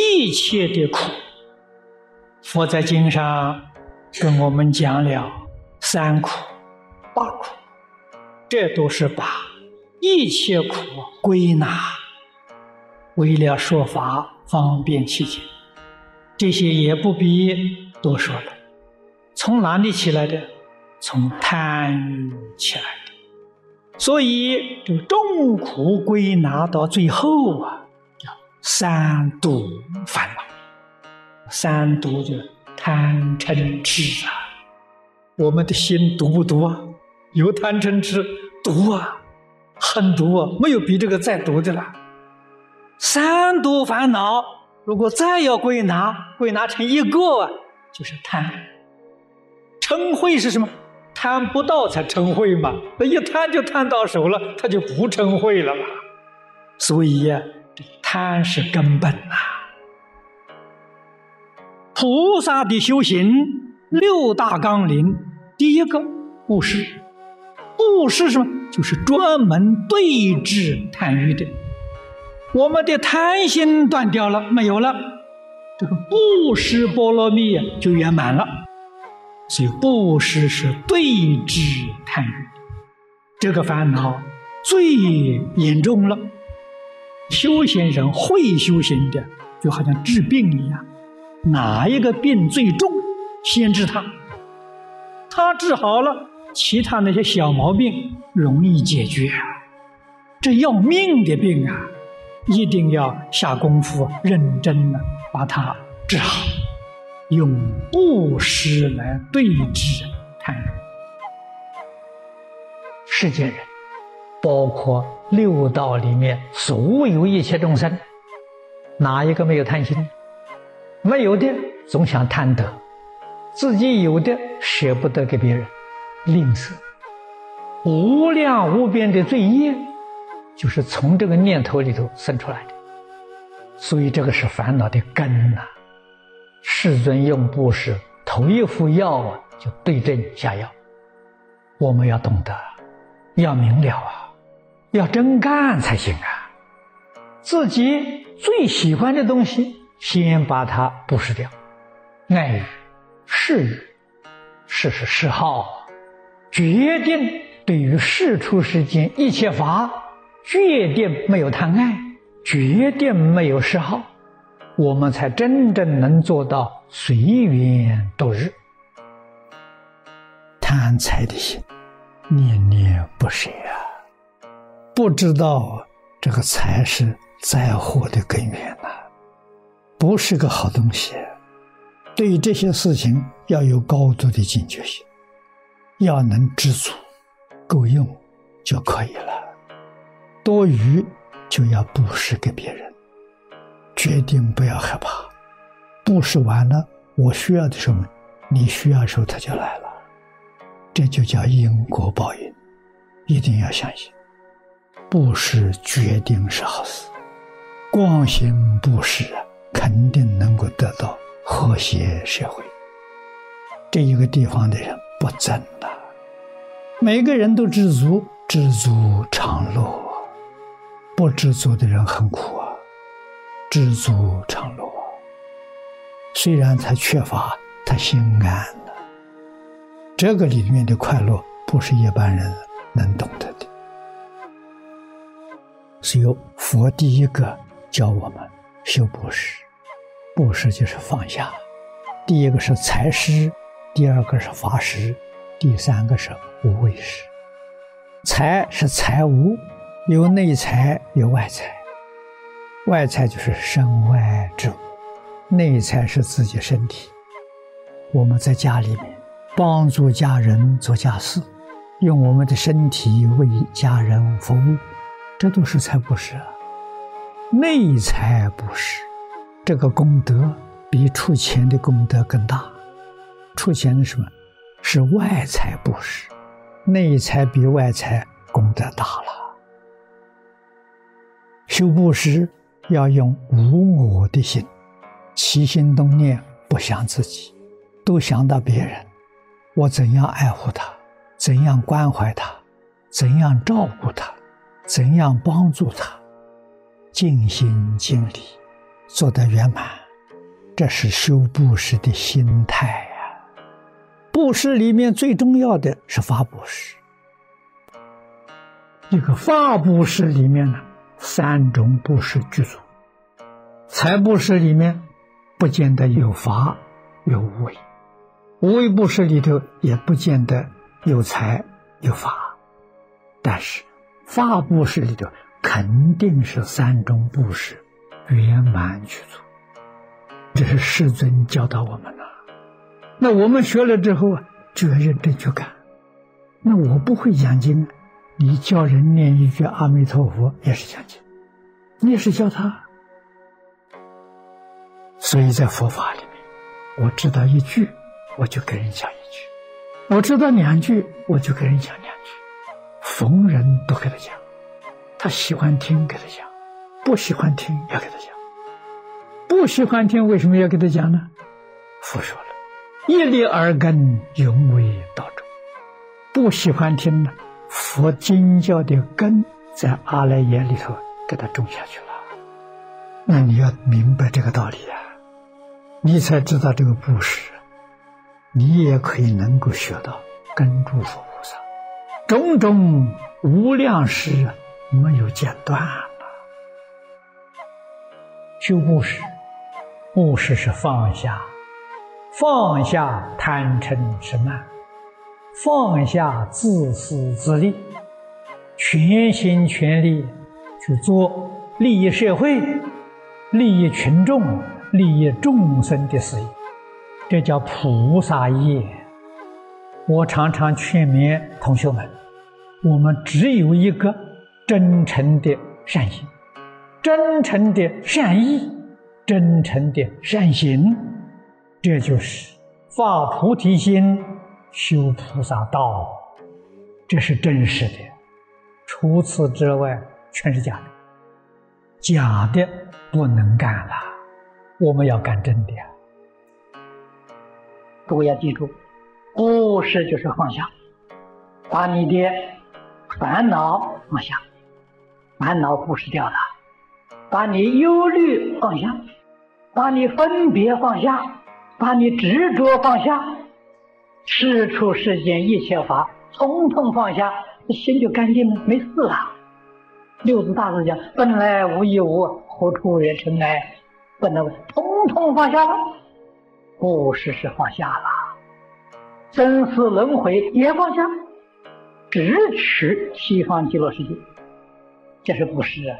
一切的苦。佛在经上跟我们讲了三苦、八苦，这都是把一切苦归纳，为了说法方便起见。这些也不必多说了。从哪里起来的？从贪起来的。所以这个众苦归纳到最后啊，三毒烦恼。三毒就贪嗔痴啊。我们的心毒不毒啊？有贪嗔痴，毒啊，很毒啊，没有比这个再毒的了。三毒烦恼，如果再要归纳，归纳成一个，啊，就是贪。嗔恚是什么？贪不到才嗔恚嘛，那一贪就贪到手了，他就不嗔恚了嘛。所以呀，这贪是根本呐。菩萨的修行六大纲领，第一个布施，布施什么？就是专门对治贪欲的。我们的贪心断掉了，没有了，这个布施波罗蜜就圆满了。所以布施是对治贪欲，这个烦恼最严重了。修行人会修行的，就好像治病一样，哪一个病最重，先治它，他治好了，其他那些小毛病容易解决。这要命的病啊，一定要下功夫，认真的把它治好。用布施来对治贪欲，世间人，包括六道里面所有一切众生，哪一个没有贪心？没有的总想贪得，自己有的舍不得给别人，吝啬，无量无边的罪业，就是从这个念头里头生出来的，所以这个是烦恼的根呐。世尊用布施，头一副药啊，就对症下药。我们要懂得，要明了啊，要真干才行啊。自己最喜欢的东西，先把它布施掉。爱欲、事欲，事是嗜好，决定对于世出世间一切法，决定没有贪爱，决定没有嗜好。我们才真正能做到随缘度日。贪财的心，念念不舍啊！不知道这个财是灾祸的根源呐，不是个好东西。对于这些事情要有高度的警觉性，要能知足，够用就可以了。多余就要布施给别人。决定不要害怕，布施完了，我需要的时候，你需要的时候，他就来了，这就叫因果报应，一定要相信，布施决定是好事，光行布施啊，肯定能够得到和谐社会。这一个地方的人不争了，每个人都知足，知足常乐，不知足的人很苦啊。知足常乐，虽然他缺乏，他心安了。这个里面的快乐，不是一般人能懂得的。是由佛第一个教我们修布施，布施就是放下。第一个是财施，第二个是法施，第三个是无畏施。财是财无，有内财，有外财。外财就是身外之物，内财是自己身体。我们在家里面帮助家人做家事，用我们的身体为家人服务，这都是财布施。内财布施，这个功德比出钱的功德更大。出钱的什么？是外财布施，内财比外财功德大了。修布施。要用无我的心，起心动念不想自己，都想到别人。我怎样爱护他，怎样关怀他，怎样照顾他，怎样帮助他，尽心尽力，做得圆满，这是修布施的心态呀。布施里面最重要的是法布施。这个法布施里面呢，三种布施具足。财布施里面不见得有法有无为，无为布施里头也不见得有财有法，但是法布施里头肯定是三种布施圆满具足。这是世尊教导我们的。那我们学了之后啊，就要认真去干。那我不会讲经。你叫人念一句阿弥陀佛也是讲经，你也是教他。所以在佛法里面，我知道一句，我就给人讲一句；我知道两句，我就给人讲两句。逢人都给他讲，他喜欢听给他讲，不喜欢听要给他讲。不喜欢听为什么要给他讲呢？佛说了，一粒耳根，永为道中。不喜欢听呢？佛经教的根在阿赖耶里头给它种下去了，那你要明白这个道理啊，你才知道这个布施，你也可以能够学到跟住佛种种无量事没有间断了。修布施，布施是放下，放下贪嗔痴慢。放下自私自利，全心全力去做利益社会、利益群众、利益众生的事业，这叫菩萨业。我常常劝勉同学们：我们只有一个真诚的善心、真诚的善意、真诚的善行，这就是发菩提心。修菩萨道，这是真实的。除此之外，全是假的。假的不能干了，我们要干真的。各位要记住，布施就是放下，把你的烦恼放下，烦恼布施掉了；把你忧虑放下，把你分别放下，把你执着放下。事出世间一切法，统统放下，心就干净了，没事了。六祖大师讲：“本来无一物，何处惹尘埃？”本来统统放下了，不是是放下了，生死轮回也放下，只取西方极乐世界，这是不是啊？